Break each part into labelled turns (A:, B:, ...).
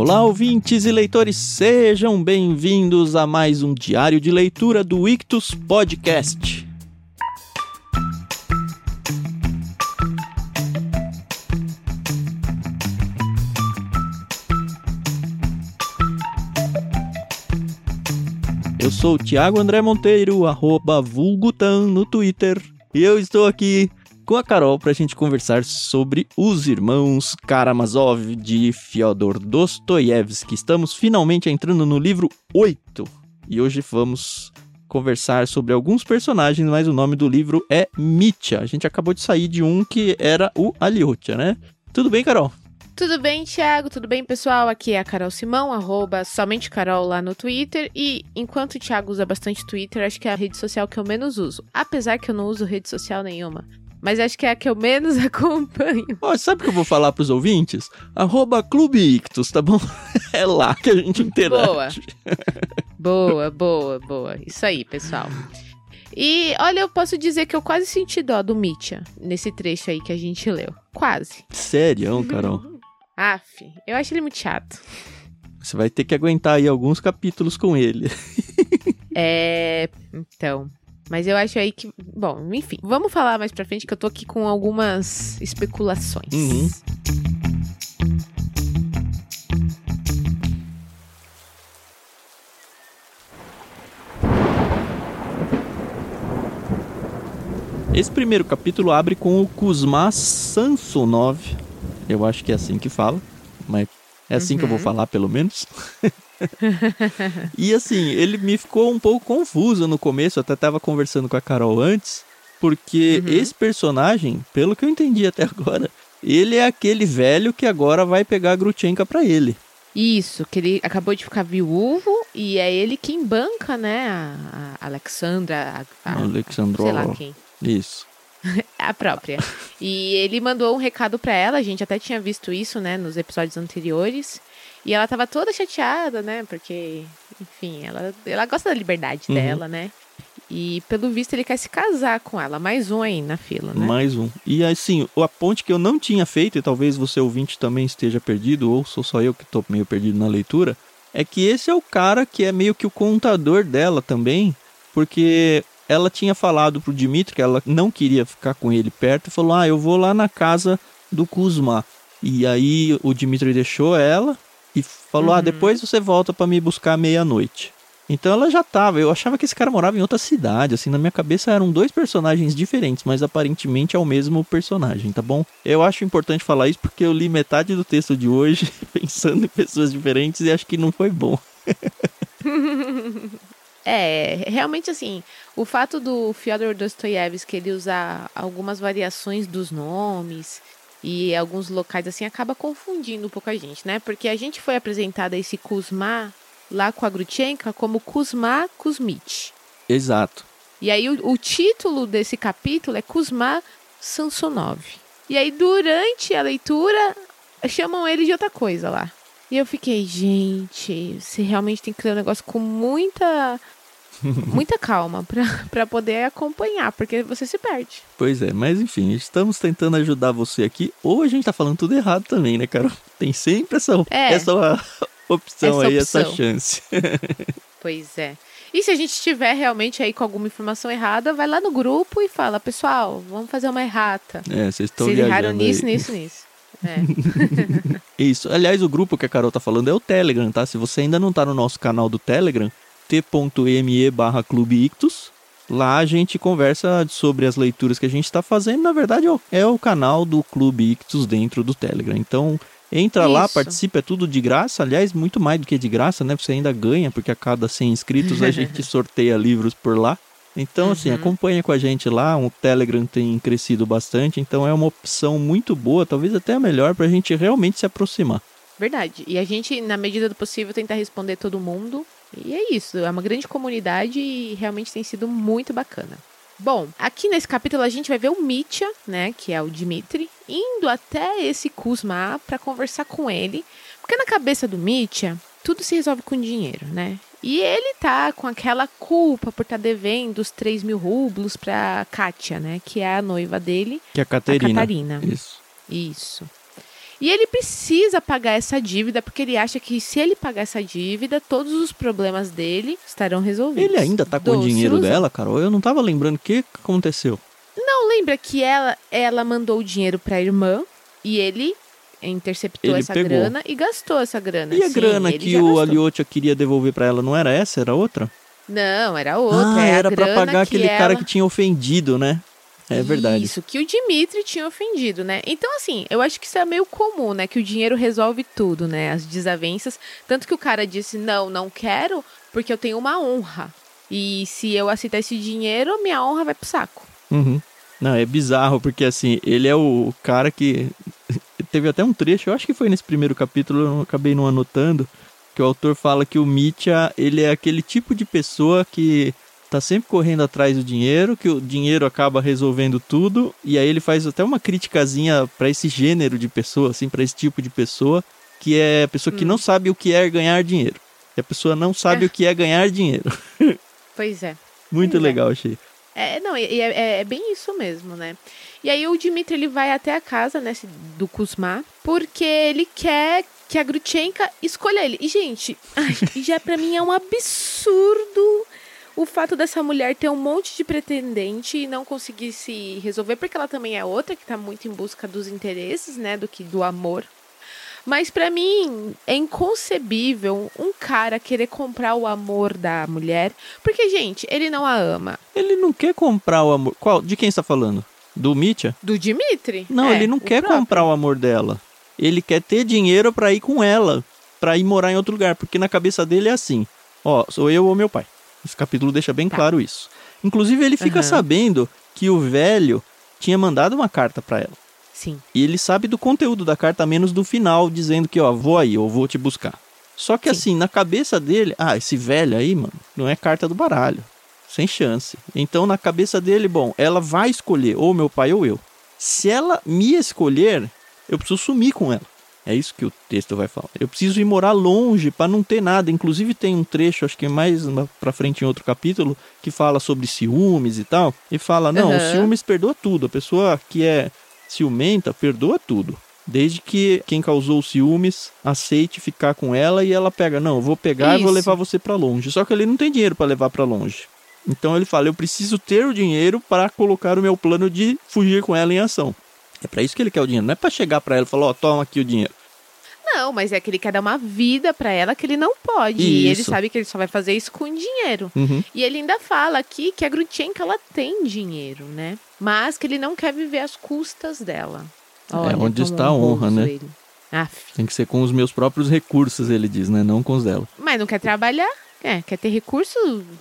A: Olá, ouvintes e leitores, sejam bem-vindos a mais um diário de leitura do Ictus Podcast. Eu sou o Thiago André Monteiro, arroba Vulgutan no Twitter, e eu estou aqui com a Carol para a gente conversar sobre os irmãos Karamazov de Fyodor Dostoiévski. Estamos finalmente entrando no livro 8 e hoje vamos conversar sobre alguns personagens, mas o nome do livro é Mitya. A gente acabou de sair de um que era o Alyotya, né? Tudo bem, Carol?
B: Tudo bem, Thiago? Tudo bem, pessoal? Aqui é a Carol Simão, arroba somente Carol lá no Twitter. E enquanto o Thiago usa bastante Twitter, acho que é a rede social que eu menos uso. Apesar que eu não uso rede social nenhuma. Mas acho que é a que eu menos acompanho.
A: Oh, sabe o que eu vou falar pros ouvintes? Arroba Clube Ictus, tá bom? É lá que a gente interage.
B: Boa, boa, boa, boa. Isso aí, pessoal. E olha, eu posso dizer que eu quase senti dó do Mitya nesse trecho aí que a gente leu. Quase.
A: Sério, Carol?
B: Aff, eu acho ele muito chato.
A: Você vai ter que aguentar aí alguns capítulos com ele.
B: é. Então. Mas eu acho aí que. Bom, enfim. Vamos falar mais pra frente que eu tô aqui com algumas especulações.
A: Uhum. Esse primeiro capítulo abre com o Kuzma Samsonov. Eu acho que é assim que fala, mas é assim uhum. que eu vou uhum. falar, pelo menos. e assim, ele me ficou um pouco confuso no começo, até tava conversando com a Carol antes, porque uhum. esse personagem, pelo que eu entendi até agora, ele é aquele velho que agora vai pegar a Grutchenka pra ele.
B: Isso, que ele acabou de ficar viúvo e é ele quem banca, né, a, a Alexandra, a, a,
A: Alexandro,
B: sei lá quem.
A: Isso.
B: a própria. E ele mandou um recado para ela, a gente até tinha visto isso, né, nos episódios anteriores. E ela tava toda chateada, né? Porque, enfim, ela, ela gosta da liberdade uhum. dela, né? E pelo visto ele quer se casar com ela. Mais um aí na fila, né?
A: Mais um. E assim, a ponte que eu não tinha feito, e talvez você ouvinte também esteja perdido, ou sou só eu que tô meio perdido na leitura, é que esse é o cara que é meio que o contador dela também, porque ela tinha falado pro Dimitri que ela não queria ficar com ele perto e falou: Ah, eu vou lá na casa do Kuzma. E aí o Dimitri deixou ela e falou: ah, uhum. Ah, depois você volta para me buscar meia-noite. Então ela já tava. Eu achava que esse cara morava em outra cidade. Assim, na minha cabeça eram dois personagens diferentes, mas aparentemente é o mesmo personagem, tá bom? Eu acho importante falar isso porque eu li metade do texto de hoje pensando em pessoas diferentes e acho que não foi bom.
B: é, realmente assim, o fato do Fyodor Dostoiévski ele usar algumas variações dos nomes e alguns locais assim acaba confundindo um pouco a gente, né? Porque a gente foi apresentado a esse Kuzma lá com a Grutchenka como Kuzma Kuzmich.
A: Exato.
B: E aí o, o título desse capítulo é Kuzma Sansonov. E aí durante a leitura chamam ele de outra coisa lá. E eu fiquei, gente, você realmente tem que ler o negócio com muita muita calma para poder acompanhar, porque você se perde.
A: Pois é, mas enfim, estamos tentando ajudar você aqui, ou a gente tá falando tudo errado também, né, Carol? Tem sempre essa, é, essa opção essa aí, opção. essa chance.
B: pois é. E se a gente estiver realmente aí com alguma informação errada, vai lá no grupo e fala, pessoal, vamos fazer uma errata.
A: É, vocês estão Vocês erraram
B: nisso, nisso, nisso. É.
A: Isso. Aliás, o grupo que a Carol tá falando é o Telegram, tá? Se você ainda não tá no nosso canal do Telegram, t.me barra Clube Ictus. Lá a gente conversa sobre as leituras que a gente está fazendo. Na verdade, é o canal do Clube Ictus dentro do Telegram. Então, entra Isso. lá, participa, é tudo de graça. Aliás, muito mais do que de graça, né? Você ainda ganha, porque a cada 100 inscritos a gente sorteia livros por lá. Então, assim, uhum. acompanha com a gente lá. O Telegram tem crescido bastante, então é uma opção muito boa, talvez até a melhor, para a gente realmente se aproximar.
B: Verdade. E a gente, na medida do possível, tentar responder todo mundo. E é isso, é uma grande comunidade e realmente tem sido muito bacana. Bom, aqui nesse capítulo a gente vai ver o Mitya, né, que é o Dimitri, indo até esse Kuzma para conversar com ele, porque na cabeça do Mitya tudo se resolve com dinheiro, né? E ele tá com aquela culpa por estar tá devendo os 3 mil rublos pra Kátia, né? Que é a noiva dele.
A: Que é a Caterina.
B: A Catarina.
A: Isso.
B: Isso. E ele precisa pagar essa dívida porque ele acha que se ele pagar essa dívida, todos os problemas dele estarão resolvidos.
A: Ele ainda tá com o
B: Doce
A: dinheiro
B: ilusão.
A: dela, Carol? Eu não tava lembrando o que aconteceu.
B: Não lembra que ela, ela mandou o dinheiro pra irmã e ele interceptou
A: Ele
B: essa
A: pegou.
B: grana e gastou essa grana.
A: E a
B: Sim,
A: grana que o. Aliotia queria devolver pra ela não era essa? Era outra?
B: Não, era outra.
A: ah,
B: é
A: era pra
B: grana
A: pagar
B: que
A: aquele cara
B: ela-
A: que tinha ofendido, né? É verdade.
B: Isso, que o Dimitri tinha ofendido, né? Então, assim, eu acho que isso é meio comum, né? Que o dinheiro resolve tudo, né? As desavenças. Tanto que o cara disse, não, não quero, porque eu tenho uma honra. E se eu aceitar esse dinheiro, minha honra vai pro saco.
A: Uhum. Não, é bizarro, porque assim, ele é o cara que. Teve até um trecho, eu acho que foi nesse primeiro capítulo, eu acabei não anotando, que o autor fala que o Mitya, ele é aquele tipo de pessoa que tá sempre correndo atrás do dinheiro, que o dinheiro acaba resolvendo tudo, e aí ele faz até uma criticazinha pra esse gênero de pessoa, assim, pra esse tipo de pessoa, que é a pessoa que não sabe o que é ganhar dinheiro. E a pessoa não sabe
B: É.
A: o que é ganhar dinheiro.
B: Pois é.
A: Muito
B: Pois é.
A: legal, achei.
B: É, não, e é, é- é bem isso mesmo, né? E aí o Dimitri ele vai até a casa, né, do Kuzma, porque ele quer que a Grutchenka escolha ele. E, gente, ai, já pra mim é um absurdo o fato dessa mulher ter um monte de pretendente e não conseguir se resolver, porque ela também é outra que tá muito em busca dos interesses, né, do que do amor. Mas pra mim é inconcebível um cara querer comprar o amor da mulher, porque gente, ele não a ama.
A: Ele não quer comprar o amor. Qual? De quem está falando? Do Mitya?
B: Do Dimitri?
A: Não,
B: É,
A: ele não quer
B: próprio.
A: comprar o amor dela. Ele quer ter dinheiro pra ir com ela, Pra ir morar em outro lugar, porque na cabeça dele é assim: ó, sou eu ou meu pai. Esse capítulo deixa bem
B: Tá.
A: claro isso. Inclusive ele fica
B: Aham.
A: sabendo que o velho tinha mandado uma carta pra ela.
B: Sim.
A: E ele sabe do conteúdo da carta, menos do final, dizendo que, ó, vou aí, eu vou te buscar. Só que
B: Sim.
A: assim, na cabeça dele, ah, esse velho aí, mano, não é carta do baralho. Sem chance. Então, na cabeça dele, bom, ela vai escolher ou meu pai ou eu. Se ela me escolher, eu preciso sumir com ela. É isso que o texto vai falar. Eu preciso ir morar longe para não ter nada. Inclusive tem um trecho, acho que mais na- pra frente em outro capítulo, que fala sobre ciúmes e tal. E fala: não, o
B: Aham.
A: ciúmes perdoa tudo. A pessoa que é ciumenta perdoa tudo. Desde que quem causou os ciúmes aceite ficar com ela e ela pega, não, eu vou pegar e vou
B: Isso.
A: levar você para longe. Só que ele não tem dinheiro para levar para longe. Então ele fala, eu preciso ter o dinheiro para colocar o meu plano de fugir com ela em ação. É para isso que ele quer o dinheiro, não é para chegar para ela e falar, ó, toma aqui o dinheiro.
B: Não, mas é que ele quer dar uma vida pra ela que ele não pode. E ele
A: Isso.
B: sabe que ele só vai fazer isso com dinheiro.
A: Uhum.
B: E ele ainda fala aqui que a Grutchenka ela tem dinheiro, né? Mas que ele não quer viver às custas dela. Olha,
A: É, onde está a honra, né?
B: ele. Aff.
A: Tem que ser com os meus próprios recursos, ele diz, né? Não com os dela.
B: Mas não quer trabalhar? É, quer ter recurso.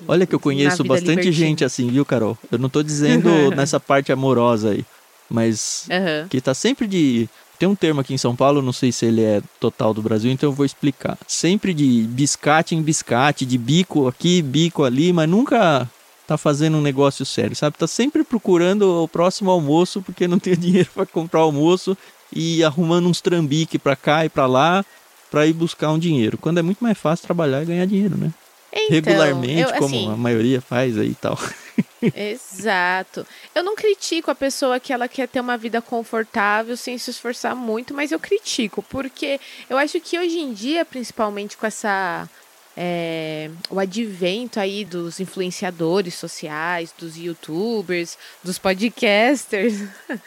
A: Olha que eu conheço bastante
B: libertina.
A: gente assim, viu, Carol? Eu não tô dizendo nessa parte amorosa aí, mas
B: Aham.
A: que tá sempre de. Tem um termo aqui em São Paulo, não sei se ele é total do Brasil, então eu vou explicar. Sempre de biscate em biscate, de bico aqui, bico ali, mas nunca tá fazendo um negócio sério, sabe? Tá sempre procurando o próximo almoço porque não tem dinheiro para comprar almoço e arrumando uns trambique pra cá e pra lá pra ir buscar um dinheiro. Quando é muito mais fácil trabalhar e ganhar dinheiro, né?
B: Então,
A: Regularmente,
B: eu,
A: como
B: assim,
A: a maioria faz aí e tal.
B: Exato. Eu não critico a pessoa que ela quer ter uma vida confortável sem se esforçar muito, mas eu critico, porque eu acho que hoje em dia, principalmente com essa. é, o advento aí dos influenciadores sociais, dos youtubers, dos podcasters,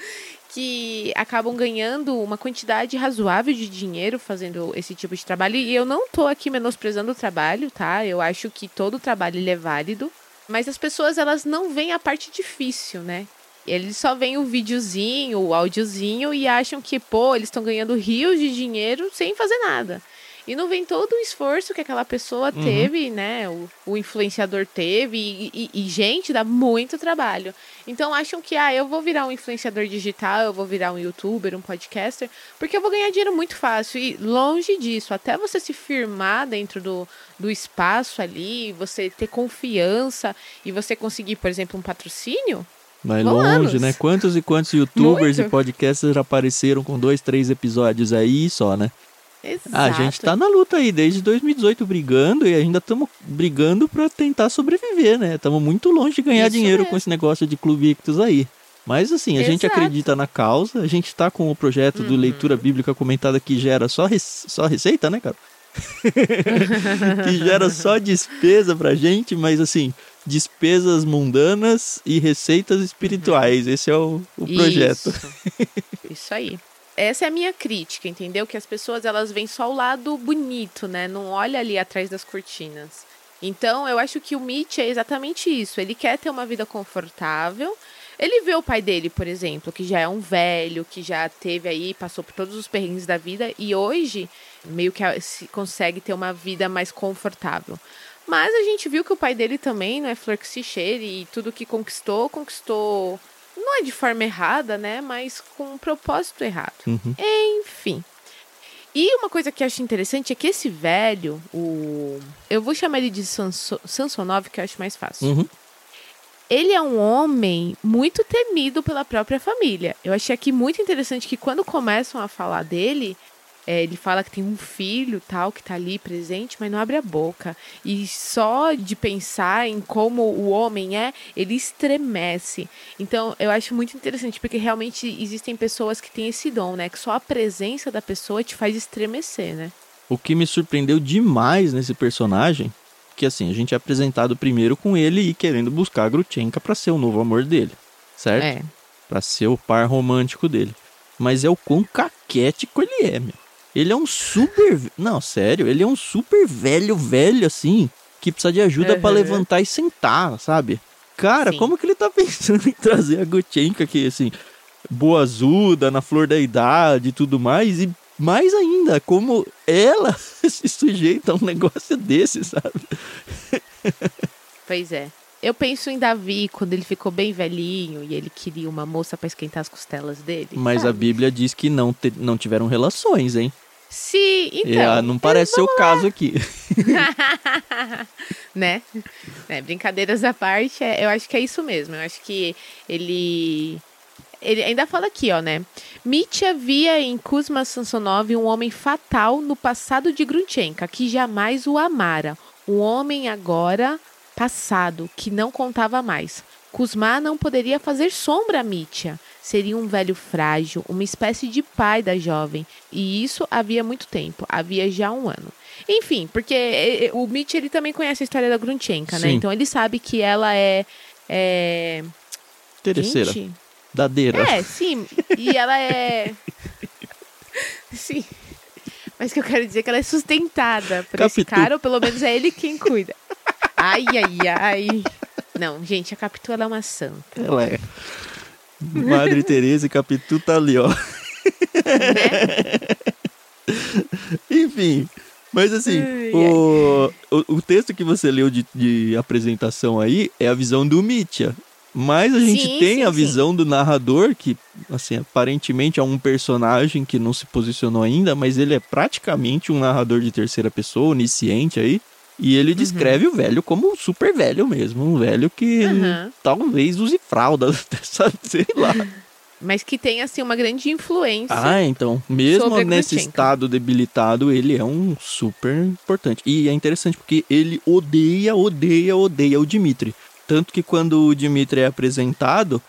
B: que acabam ganhando uma quantidade razoável de dinheiro fazendo esse tipo de trabalho. E eu não tô aqui menosprezando o trabalho, tá? Eu acho que todo trabalho é válido. Mas as pessoas, elas não veem a parte difícil, né? Eles só veem o videozinho, o áudiozinho e acham que, pô, eles estão ganhando rios de dinheiro sem fazer nada. E não vem todo o esforço que aquela pessoa
A: Uhum.
B: teve, né? O, o influenciador teve. E, e- e, gente, dá muito trabalho. Então acham que, ah, eu vou virar um influenciador digital, eu vou virar um youtuber, um podcaster, porque eu vou ganhar dinheiro muito fácil. E longe disso, até você se firmar dentro do, do espaço ali, você ter confiança e você conseguir, por exemplo, um patrocínio,
A: Vai longe,
B: anos.
A: né? Quantos e quantos youtubers
B: Muito.
A: e podcasters apareceram com dois, três episódios aí só, né?
B: Exato.
A: A gente tá na luta aí desde 2018 brigando e ainda estamos brigando pra tentar sobreviver, né? Estamos muito longe de ganhar
B: Isso
A: dinheiro
B: mesmo.
A: com esse negócio de Clube Ictus aí. Mas assim, a gente
B: Exato.
A: acredita na causa, a gente tá com o projeto do
B: Uhum.
A: leitura bíblica comentada que gera só, só receita, né, cara? que gera só despesa pra gente, mas assim, despesas mundanas e receitas espirituais. Esse é o, o projeto.
B: Isso. Isso aí. Essa é a minha crítica, entendeu? Que as pessoas elas veem só o lado bonito, né? Não olha ali atrás das cortinas. Então, eu acho que o Mitch é exatamente isso. Ele quer ter uma vida confortável. Ele vê o pai dele, por exemplo, que já é um velho, que já teve aí, passou por todos os perrengues da vida e hoje meio que consegue ter uma vida mais confortável. Mas a gente viu que o pai dele também não é flor que se cheire e tudo que conquistou, conquistou não é de forma errada, né? Mas com um propósito errado.
A: Uhum.
B: Enfim. E uma coisa que eu acho interessante é que esse velho, o. Eu vou chamar ele de Sanso... Sansonov, que eu acho mais fácil.
A: Uhum.
B: Ele é um homem muito temido pela própria família. Eu achei aqui muito interessante que quando começam a falar dele, é, ele fala que tem um filho tal que tá ali presente, mas não abre a boca. E só de pensar em como o homem é, ele estremece. Então eu acho muito interessante, porque realmente existem pessoas que têm esse dom, né? Que só a presença da pessoa te faz estremecer, né?
A: O que me surpreendeu demais nesse personagem, que assim, a gente é apresentado primeiro com ele e querendo buscar a Grutchenka pra ser o novo amor dele, certo?
B: É.
A: Pra ser o par romântico dele. Mas é o quão caquético ele é, meu. Ele é um super. Não, sério, ele é um super velho, velho assim, que precisa de ajuda pra
B: Uhum.
A: levantar e sentar, sabe? Cara,
B: Sim.
A: como que ele tá pensando em trazer a Gutchenka aqui, assim, boazuda, na flor da idade e tudo mais, e mais ainda, como ela se sujeita a um negócio desse, sabe?
B: Pois é. Eu penso em Davi, quando ele ficou bem velhinho e ele queria uma moça pra esquentar as costelas dele.
A: Mas a
B: sabe?
A: Bíblia diz que não, te- não tiveram relações, hein?
B: Sim, então.
A: ah, não parece ser o caso aqui.
B: né? É, brincadeiras à parte, é, eu acho que é isso mesmo. Eu acho que ele. Ele ainda fala aqui, ó, né? Mitya via em Kuzma Sansonov um homem fatal no passado de Grunchenka, que jamais o amara. Um homem agora passado, que não contava mais. Kuzma não poderia fazer sombra a Mitya. Seria um velho frágil, uma espécie de pai da jovem. E isso havia muito tempo, havia já um ano. Enfim, porque eh, eh, o Mitch ele também conhece a história da Grunchenka, né?
A: Sim.
B: Então ele sabe que ela é. é...
A: Terceira.
B: Gente,
A: Dadeira.
B: é, sim. E ela é. Sim. Mas que eu quero dizer é que ela é sustentada por esse
A: Capitu.
B: cara, ou pelo menos é ele quem cuida. Ai, ai, ai. Não, gente, a Capitu ela é uma santa,
A: Ela é. Madre Teresa e Capitu tá ali, ó.
B: né?
A: Enfim. Mas assim,
B: Ai,
A: o, o, o texto que você leu de, de apresentação aí é a visão do Mitya. Mas a gente
B: Sim,
A: tem
B: sim,
A: a
B: sim.
A: visão do narrador, que, assim, aparentemente é um personagem que não se posicionou ainda, mas ele é praticamente um narrador de terceira pessoa, onisciente aí. E ele descreve o velho como um super velho mesmo. Um velho que
B: Aham.
A: talvez use fralda, sabe? Sei lá.
B: Mas que tem, assim, uma grande influência.
A: Ah, então, mesmo nesse estado debilitado, ele é um super importante. E é interessante porque ele odeia, odeia, odeia o Dimitri. Tanto que quando o Dimitri é apresentado,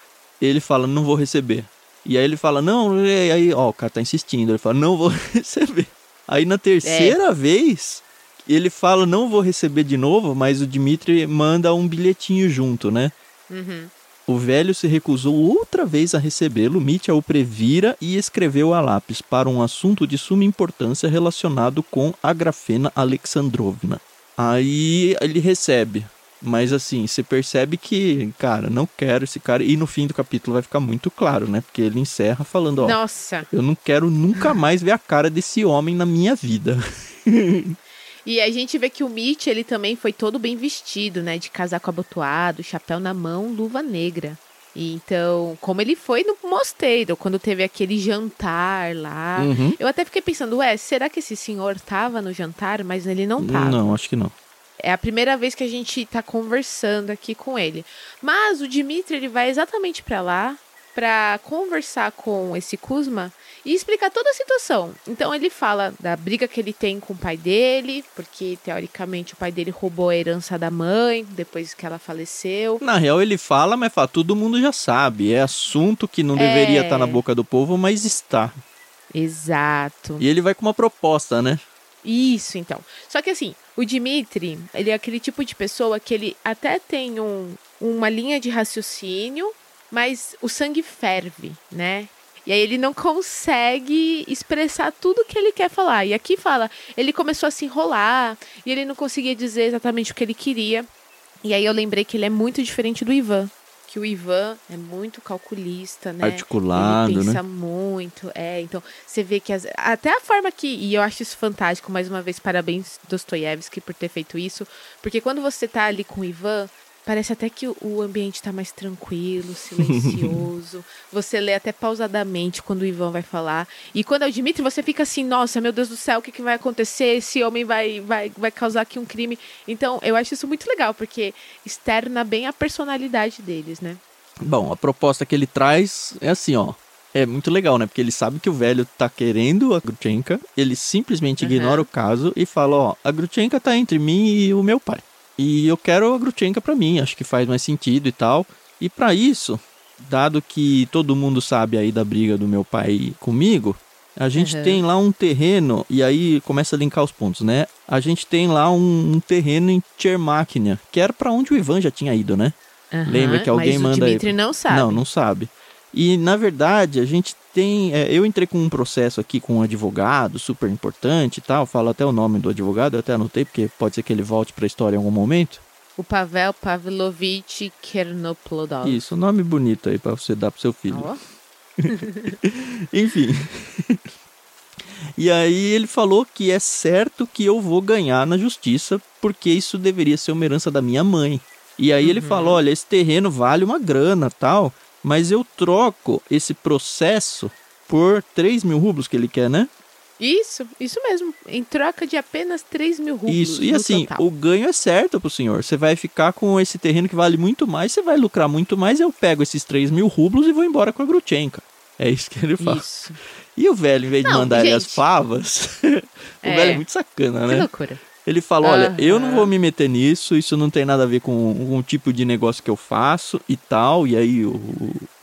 A: ele fala, não vou receber. E aí ele fala, não, e aí, ó, o cara tá insistindo. Ele fala, não vou receber. Aí na terceira
B: É.
A: vez, ele fala, não vou receber de novo, mas o Dimitri manda um bilhetinho junto, né?
B: Uhum.
A: O velho se recusou outra vez a recebê-lo, Mitya o previra e escreveu a lápis para um assunto de suma importância relacionado com a Grafena Alexandrovna. Aí ele recebe, mas assim, você percebe que, cara, não quero esse cara. E no fim do capítulo vai ficar muito claro, né? Porque ele encerra falando: ó,
B: Nossa.
A: eu não quero nunca mais ver a cara desse homem na minha vida.
B: E a gente vê que o Mitch, ele também foi todo bem vestido, né? De casaco abotoado, chapéu na mão, luva negra. E então, como ele foi no mosteiro, quando teve aquele jantar lá.
A: Uhum.
B: Eu até fiquei pensando, ué, será que esse senhor tava no jantar? Mas ele não tava.
A: Não, acho que não.
B: É a primeira vez que a gente tá conversando aqui com ele. Mas o Dimitri, ele vai exatamente pra lá pra conversar com esse Kuzma e explicar toda a situação. Então ele fala da briga que ele tem com o pai dele, porque teoricamente o pai dele roubou a herança da mãe depois que ela faleceu.
A: Na real ele fala, mas fala, todo mundo já sabe. É assunto que não deveria
B: É.
A: estar na boca do povo, mas está.
B: Exato.
A: E ele vai com uma proposta, né?
B: Isso, então. Só que assim, o Dimitri, ele é aquele tipo de pessoa que ele até tem um, uma linha de raciocínio, mas o sangue ferve, né? E aí ele não consegue expressar tudo que ele quer falar. E aqui fala, ele começou a se enrolar e ele não conseguia dizer exatamente o que ele queria. E aí eu lembrei que ele é muito diferente do Ivan. Que o Ivan é muito calculista, né?
A: Articulado,
B: ele
A: né?
B: pensa muito, é. Então, você vê que as- até a forma que. E eu acho isso fantástico, mais uma vez, parabéns, Dostoiévski, por ter feito isso. Porque quando você tá ali com o Ivan, parece até que o- ambiente tá mais tranquilo, silencioso. você lê até pausadamente quando o Ivan vai falar. E quando é o Dimitri, você fica assim, nossa, meu Deus do céu, o que, que vai acontecer? Esse homem vai, vai, vai causar aqui um crime. Então, eu acho isso muito legal, porque externa bem a personalidade deles, né?
A: Bom, a proposta que ele traz é assim, ó. É muito legal, né? Porque ele sabe que o velho tá querendo a Grutchenka, ele simplesmente
B: Uhum.
A: ignora o caso e fala, ó, a Grutchenka tá entre mim e o meu pai. E eu quero a Grutchenka pra mim, acho que faz mais sentido e tal. E pra isso, dado que todo mundo sabe aí da briga do meu pai comigo, a gente
B: Uhum.
A: tem lá um terreno, e aí começa a linkar os pontos, né? A gente tem lá um, um terreno em Tchermáquina, que era pra onde o Ivan já tinha ido, né? Lembra
B: Aham,
A: que alguém
B: mas
A: manda
B: o
A: aí-
B: Dimitri não sabe.
A: Não, não sabe. E na verdade, a gente tem. é, eu entrei com um processo aqui com um advogado super importante e tal. Falo até o nome do advogado, eu até anotei, porque pode ser que ele volte pra história em algum momento.
B: O Pavel Pavlovich Kernoplodov.
A: Isso, nome bonito aí pra você dar pro seu filho. Enfim. e aí ele falou que é certo que eu vou ganhar na justiça, porque isso deveria ser uma herança da minha mãe. E aí ele falou, olha, esse terreno vale uma grana tal, mas eu troco esse processo por 3 mil rublos que ele quer, né?
B: Isso, isso mesmo. Em troca de apenas 3 mil rublos.
A: Isso, e assim,
B: total.
A: o ganho é certo pro senhor. Você vai ficar com esse terreno que vale muito mais, você vai lucrar muito mais, eu pego esses 3 mil rublos e vou embora com a Grutchenka. É isso que ele fala.
B: Isso.
A: E o velho, em vez de
B: Não,
A: mandar ele as
B: gente.
A: favas, o
B: É.
A: velho é muito sacana,
B: Que
A: né?
B: loucura.
A: Ele fala: olha, eu não vou me meter nisso, isso não tem nada a ver com, o tipo de negócio que eu faço e tal. E aí o,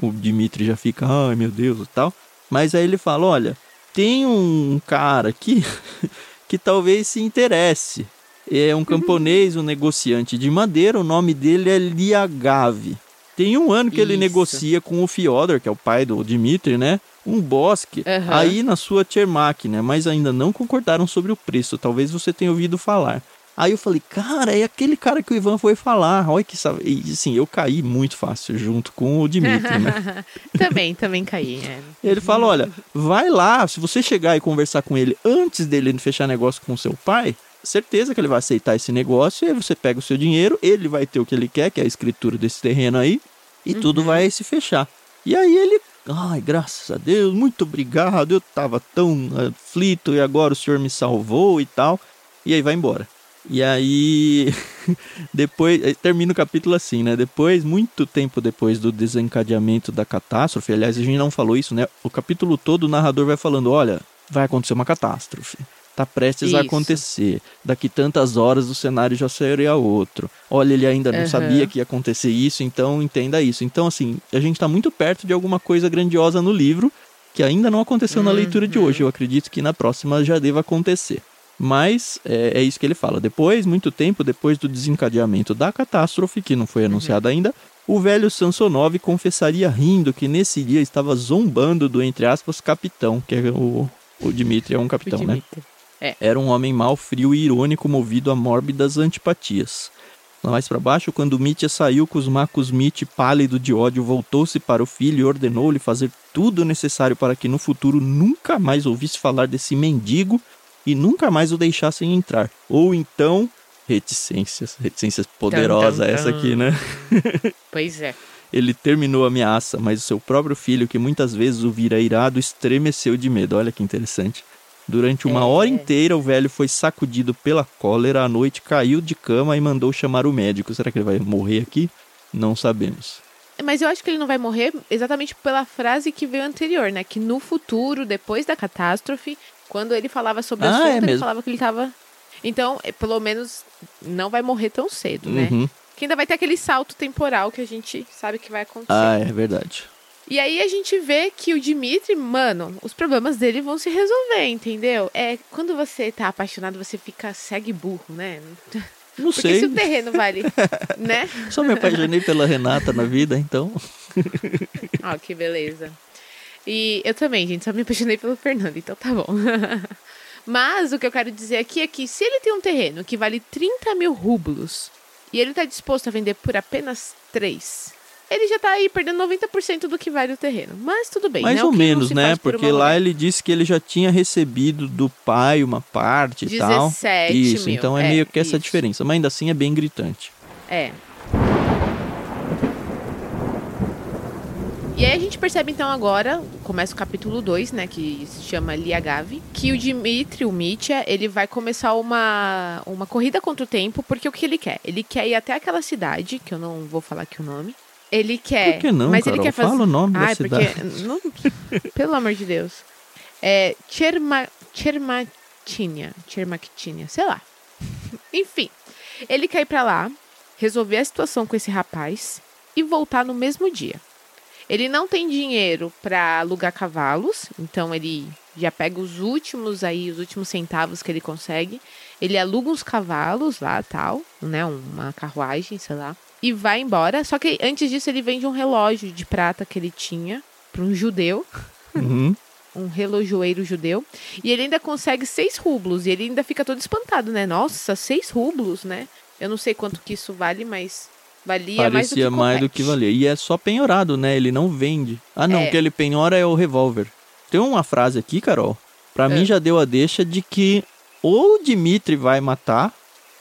A: o Dimitri já fica, ai meu Deus e tal. Mas aí ele fala: olha, tem um cara aqui que talvez se interesse. É um camponês, um negociante de madeira, o nome dele é Liagave. Tem um ano que ele
B: Isso.
A: negocia com o Fyodor, que é o pai do Dimitri, né? Um bosque
B: Aham.
A: aí na sua Tchermak, né? Mas ainda não concordaram sobre o preço. Talvez você tenha ouvido falar. Aí eu falei, cara, é aquele cara que o Ivan foi falar. Olha que sabe. E assim, eu caí muito fácil junto com o Dimitri, né?
B: também, também caí. é.
A: Ele fala: olha, vai lá, se você chegar e conversar com ele antes dele fechar negócio com seu pai, certeza que ele vai aceitar esse negócio, e aí você pega o seu dinheiro, ele vai ter o que ele quer, que é a escritura desse terreno aí, e tudo vai se fechar. E aí ele, ai, graças a Deus, muito obrigado, eu tava tão aflito e agora o senhor me salvou e tal. E aí vai embora. E aí, depois, eh, termina o capítulo assim, né? Depois, muito tempo depois do desencadeamento da catástrofe, aliás, a gente não falou isso, né? O capítulo todo o narrador vai falando: olha, vai acontecer uma catástrofe. Tá prestes a
B: Isso.
A: acontecer. Daqui tantas horas o cenário já seria outro. Olha, ele ainda não
B: Aham.
A: sabia que ia acontecer isso, então entenda isso. Então, assim, a gente tá muito perto de alguma coisa grandiosa no livro que ainda não aconteceu na leitura de hoje. Eu acredito que na próxima já deva acontecer. Mas é, é isso que ele fala. Depois, muito tempo depois do desencadeamento da catástrofe, que não foi anunciada ainda, o velho Sansonov confessaria rindo que nesse dia estava zombando do, entre aspas, capitão, que é o, o Dmitri é um capitão, né?
B: Dimitri.
A: Era um homem mau, frio e irônico, movido a mórbidas antipatias. Lá mais para baixo, quando Mitya saiu, Kuzmakus Mitya, pálido de ódio, voltou-se para o filho e ordenou-lhe fazer tudo o necessário para que no futuro nunca mais ouvisse falar desse mendigo e nunca mais o deixassem entrar. Ou então, reticências, reticências poderosa essa aqui, né?
B: Pois é.
A: Ele terminou a ameaça, mas o seu próprio filho, que muitas vezes o vira irado, estremeceu de medo. Olha que interessante. Durante uma
B: É.
A: hora inteira, o velho foi sacudido pela cólera. À noite, caiu de cama e mandou chamar o médico. Será que ele vai morrer aqui? Não sabemos.
B: Mas eu acho que ele não vai morrer exatamente pela frase que veio anterior, né? Que no futuro, depois da catástrofe, quando ele falava sobre o
A: Ah,
B: assunto,
A: é
B: ele
A: mesmo.
B: falava que ele tava. Então, é, pelo menos não vai morrer tão cedo, né?
A: Uhum.
B: Que ainda vai ter aquele salto temporal que a gente sabe que vai acontecer.
A: Ah, é verdade.
B: E aí a gente vê que o Dimitri, mano, os problemas dele vão se resolver, entendeu? É, quando você tá apaixonado, você fica cego e burro, né?
A: Não
B: Porque
A: sei.
B: se o terreno vale, né?
A: Só me apaixonei pela Renata na vida, então.
B: Ó, que beleza. E eu também, gente, só me apaixonei pelo Fernando, então tá bom. Mas o que eu quero dizer aqui é que se ele tem um terreno que vale 30 mil rublos e ele tá disposto a vender por apenas 3, ele já tá aí perdendo 90% do que vale o terreno. Mas tudo bem,
A: Mais
B: né?
A: ou menos, né?
B: por
A: Porque lá ele disse que ele já tinha recebido do pai uma parte e tal.
B: 17
A: Isso,
B: mil,
A: então é,
B: é,
A: meio que essa
B: isso.
A: diferença. Mas ainda assim é bem gritante.
B: É. E aí a gente percebe então agora, começa o capítulo 2, né, que se chama Liagavi, que o Dimitri, o Mitya, ele vai começar uma, uma corrida contra o tempo, porque o que ele quer? Ele quer ir até aquela cidade, que eu não vou falar aqui o nome. Ele quer...
A: Por que não,
B: mas
A: Carol?
B: ele quer fazer...
A: Fala o nome da
B: Ai,
A: cidade.
B: porque... Não... Pelo amor de Deus. É... Cherma... Chermactinia, sei lá. Enfim, ele quer ir pra lá, resolver a situação com esse rapaz e voltar no mesmo dia. Ele não tem dinheiro para alugar cavalos, então ele já pega os últimos aí, os últimos centavos que ele consegue. Ele aluga uns cavalos lá, tal, né, uma carruagem, sei lá, e vai embora. Só que antes disso ele vende um relógio de prata que ele tinha para um judeu
A: Uhum.
B: um relojoeiro judeu. E ele ainda consegue seis rublos. E ele ainda fica todo espantado, né? Nossa, seis rublos, né? Eu não sei quanto que isso vale, mas valia mais do que
A: Parecia mais do que valia. E é só penhorado, né? Ele não vende. Ah, não,
B: É.
A: o que ele penhora é o revólver. Tem uma frase aqui, Carol. Pra
B: É.
A: mim já deu a deixa de que ou o Dimitri vai matar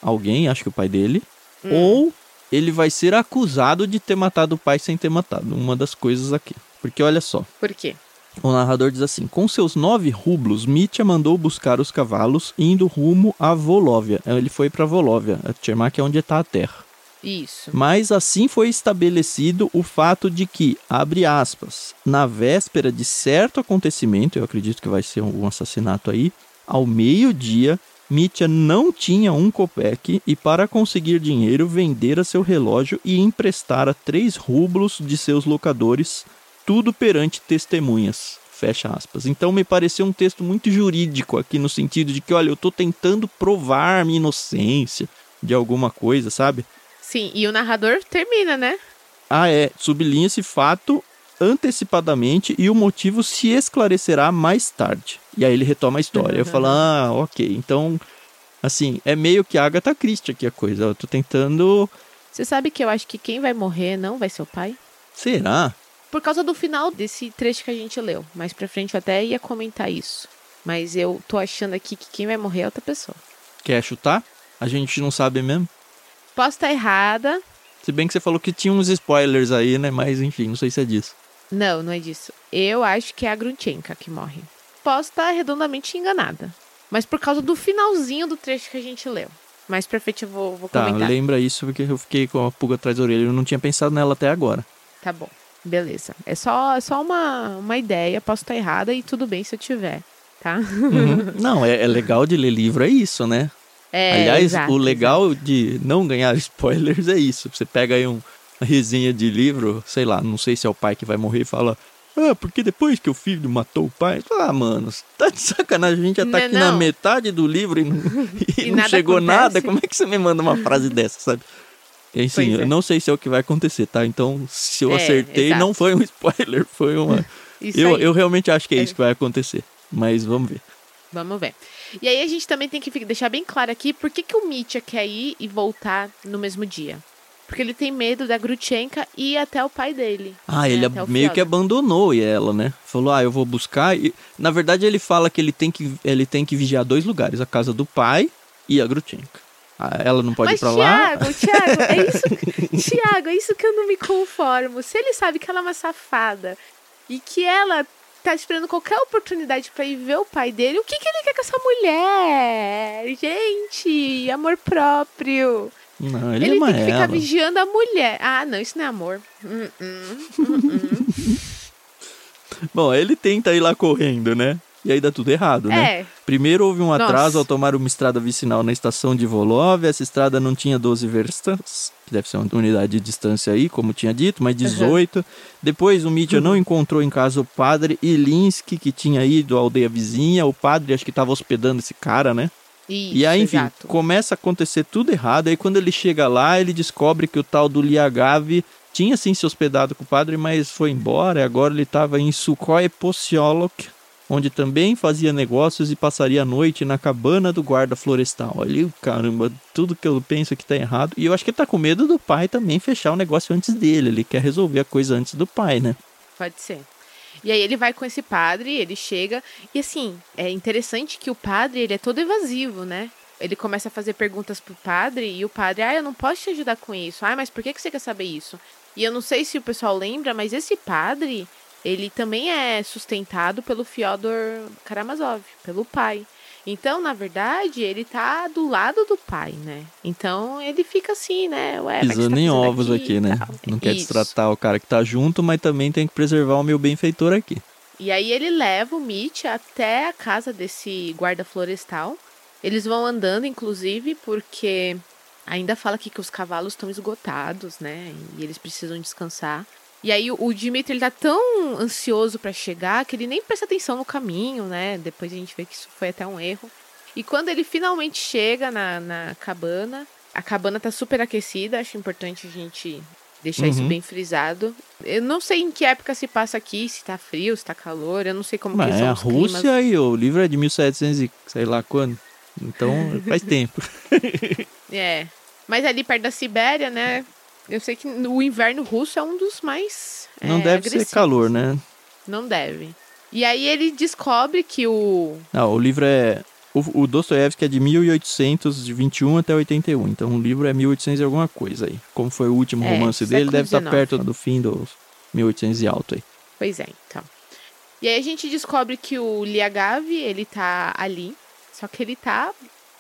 A: alguém, acho que o pai dele,
B: Hum.
A: ou ele vai ser acusado de ter matado o pai sem ter matado. Uma das coisas aqui. Porque olha só.
B: Por quê?
A: O narrador diz assim: Com seus nove rublos, Mitya mandou buscar os cavalos, indo rumo a Volóvia. Ele foi para Volóvia, a Tchermak é onde está a terra.
B: Isso.
A: Mas assim foi estabelecido o fato de que, abre aspas, na véspera de certo acontecimento, eu acredito que vai ser um assassinato aí, ao meio-dia, Mitya não tinha um copec e, para conseguir dinheiro, vendera seu relógio e emprestara três rublos de seus locadores, tudo perante testemunhas. Fecha aspas. Então me pareceu um texto muito jurídico aqui, no sentido de que, olha, eu estou tentando provar minha inocência de alguma coisa, sabe?
B: Sim, e o narrador termina, né?
A: Ah, é. Sublinha esse fato antecipadamente e o motivo se esclarecerá mais tarde. E aí ele retoma a história. Eu falo, ah, ok. Então, assim, é meio que Agatha Christie aqui a coisa. Eu tô tentando.
B: Você sabe que eu acho que quem vai morrer não vai ser o pai?
A: Será?
B: Por causa do final desse trecho que a gente leu. Mais pra frente eu até ia comentar isso. Mas eu tô achando aqui que quem vai morrer é outra pessoa.
A: Quer chutar? A gente não sabe mesmo.
B: Posso estar errada.
A: Se bem que você falou que tinha uns spoilers aí, né? Mas enfim, não sei se é disso.
B: Não, não é disso. Eu acho que é a Grunchenka que morre. Posso estar redondamente enganada. Mas por causa do finalzinho do trecho que a gente leu. Mais pra frente eu vou, vou
A: Tá,
B: comentar.
A: lembra isso porque eu fiquei com a pulga atrás da orelha. Eu não tinha pensado nela até agora.
B: Tá bom. Beleza. É só, é só uma, uma ideia. Posso estar errada e tudo bem se eu tiver. Tá?
A: Uhum. não, é, é legal de ler livro, é isso, né?
B: É,
A: Aliás,
B: exato,
A: o legal de não ganhar spoilers é isso. Você pega aí um, resenha de livro, sei lá, não sei se é o pai que vai morrer e fala. Ah, porque depois que o filho matou o pai. Ah, mano, tá de sacanagem. A gente já tá
B: Não,
A: aqui na
B: não.
A: metade do livro e não, e
B: E
A: não
B: nada
A: chegou
B: acontece.
A: nada. Como é que você me manda uma frase dessa, sabe? E assim,
B: é.
A: eu não sei se é o que vai acontecer, tá? Então, se eu
B: É,
A: acertei,
B: exato.
A: não foi um spoiler, foi uma. Eu, eu realmente acho que é
B: É.
A: isso que vai acontecer. Mas vamos ver.
B: Vamos ver. E aí a gente também tem que deixar bem claro aqui por que, que o Mitya quer ir e voltar no mesmo dia. Porque ele tem medo da Grutchenka e até o pai dele.
A: Ah,
B: né,
A: ele
B: até o
A: meio que abandonou ela, né? Falou, ah, eu vou buscar. E, na verdade, ele fala que ele tem que, ele tem que vigiar dois lugares: a casa do pai e a Grutchenka. Ah, ela não pode
B: Mas
A: ir pra lá.
B: Thiago, Thiago, é isso, Thiago, é isso que eu não me conformo. Se ele sabe que ela é uma safada e que ela tá esperando qualquer oportunidade pra ir ver o pai dele, o que, que ele quer com essa mulher? Gente, amor próprio.
A: Não, ele,
B: Ele
A: ama
B: tem que ficar
A: ela.
B: vigiando a mulher. Ah, não, isso não é amor. Hum, hum, hum.
A: Bom, ele tenta ir lá correndo, né? E aí dá tudo errado, né?
B: É,
A: Primeiro houve um atraso
B: Nossa.
A: ao tomar uma estrada vicinal na estação de Volov. Essa estrada não tinha 12 verstas, que deve ser uma unidade de distância aí, como tinha dito, mas 18. Depois o Mitya não encontrou em casa o padre Ilinski, que tinha ido à aldeia vizinha. O padre acho que estava hospedando esse cara, né?
B: Isso,
A: E aí, enfim,
B: exato.
A: começa a acontecer tudo errado. Aí quando ele chega lá, ele descobre que o tal do Liagavi tinha sim se hospedado com o padre, mas foi embora. E agora ele estava em Sukhoi Posiolok, onde também fazia negócios e passaria a noite na cabana do guarda florestal. Olha, caramba, tudo que eu penso que tá errado. E eu acho que ele tá com medo do pai também fechar o negócio antes dele. Ele quer resolver a coisa antes do pai, né?
B: Pode ser. E aí ele vai com esse padre, ele chega. E assim, é interessante que o padre, ele é todo evasivo, né? Ele começa a fazer perguntas pro padre e o padre, ah, eu não posso te ajudar com isso. Ah, mas por que que você quer saber isso? E eu não sei se o pessoal lembra, mas esse padre, ele também é sustentado pelo Fyodor Karamazov, pelo pai. Então, na verdade, ele tá do lado do pai, né? Então, ele fica assim, né? Ué,
A: Pisando
B: tá
A: em ovos aqui,
B: e
A: né? Não quer
B: Isso.
A: destratar o cara que tá junto, mas também tem que preservar o meu benfeitor aqui.
B: E aí ele leva o Mitch até a casa desse guarda florestal. Eles vão andando, inclusive, porque ainda fala aqui que os cavalos estão esgotados, né? E eles precisam descansar. E aí o, Dimitri ele tá tão ansioso pra chegar que ele nem presta atenção no caminho, né? Depois a gente vê que isso foi até um erro. E quando ele finalmente chega na, na cabana, a cabana tá super aquecida, acho importante a gente deixar isso
A: Uhum.
B: bem frisado. Eu não sei em que época se passa aqui, se tá frio, se tá calor, eu não sei como que
A: Mas é
B: são
A: a
B: climas.
A: Rússia e o livro é de 1700 e sei lá quando. Então faz tempo.
B: É. Mas ali perto da Sibéria, né? Eu sei que o inverno russo é um dos mais.
A: Não
B: é,
A: deve
B: agressivos.
A: ser calor, né?
B: Não deve. E aí ele descobre que o.
A: Não, o livro é. O, o Dostoiévski é de 1821 até 81. Então o livro é 1800 e alguma coisa aí. Como foi o último
B: É,
A: romance dele,
B: século
A: deve estar
B: 19.
A: perto do fim dos 1800 e alto aí.
B: Pois é, então. E aí a gente descobre que o Liagavi, ele tá ali. Só que ele tá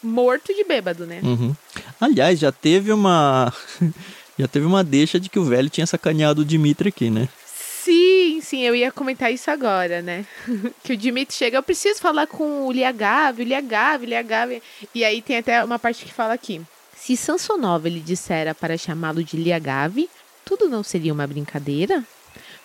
B: morto de bêbado, né?
A: Uhum. Aliás, já teve uma. já teve uma deixa de que o velho tinha sacaneado o Dimitri aqui, né?
B: Sim, sim, eu ia comentar isso agora, né? que o Dimitri chega, eu preciso falar com o Liagavi, o Liagavi, o Liagavi. E aí tem até uma parte que fala aqui. Se Sansonov ele dissera para chamá-lo de Liagavi, tudo não seria uma brincadeira?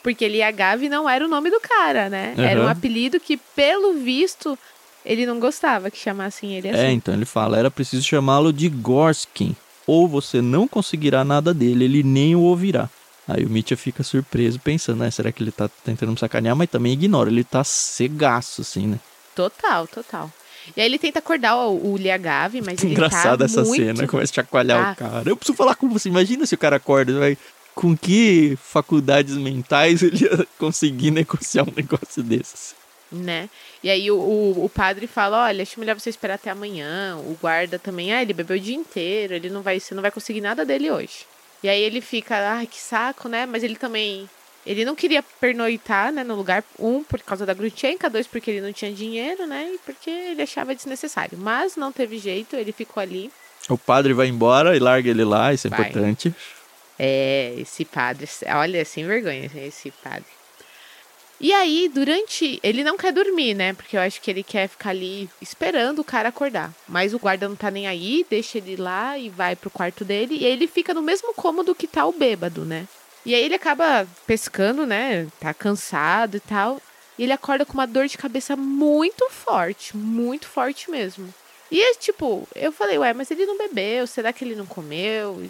B: Porque Liagavi não era o nome do cara, né? Era um apelido que, pelo visto, ele não gostava que chamassem ele assim.
A: É, então ele fala, era preciso chamá-lo de Gorskin. Ou você não conseguirá nada dele, ele nem o ouvirá. Aí o Mitya fica surpreso, pensando, né? Será que ele tá tentando me sacanear? Mas também ignora, ele tá cegaço, assim, né?
B: Total, total. E aí ele tenta acordar o, o Liagavi, mas ele
A: Engraçada
B: tá
A: essa
B: muito...
A: cena, começa a chacoalhar
B: Ah.
A: o cara. Eu preciso falar com você. Imagina se o cara acorda, vai. Com que faculdades mentais ele ia conseguir negociar um negócio desses?
B: Né? E aí o, o, o padre fala, olha, acho melhor você esperar até amanhã. O guarda também, ah, ele bebeu o dia inteiro, ele não vai, você não vai conseguir nada dele hoje. E aí ele fica, ai, que saco, né? Mas ele também, ele não queria pernoitar, né, no lugar, um, por causa da Grutchenka, dois, porque ele não tinha dinheiro, né? E porque ele achava desnecessário. Mas não teve jeito, ele ficou ali.
A: O padre vai embora e larga ele lá, isso é
B: Vai.
A: importante.
B: É, esse padre, olha, sem vergonha, esse padre. E aí, durante. Ele não quer dormir, né? Porque eu acho que ele quer ficar ali esperando o cara acordar. Mas o guarda não tá nem aí, deixa ele lá e vai pro quarto dele. E aí ele fica no mesmo cômodo que tá o bêbado, né? E aí ele acaba pescando, né? Tá cansado e tal. E ele acorda com uma dor de cabeça muito forte, muito forte mesmo. E é tipo, eu falei, ué, mas ele não bebeu, será que ele não comeu?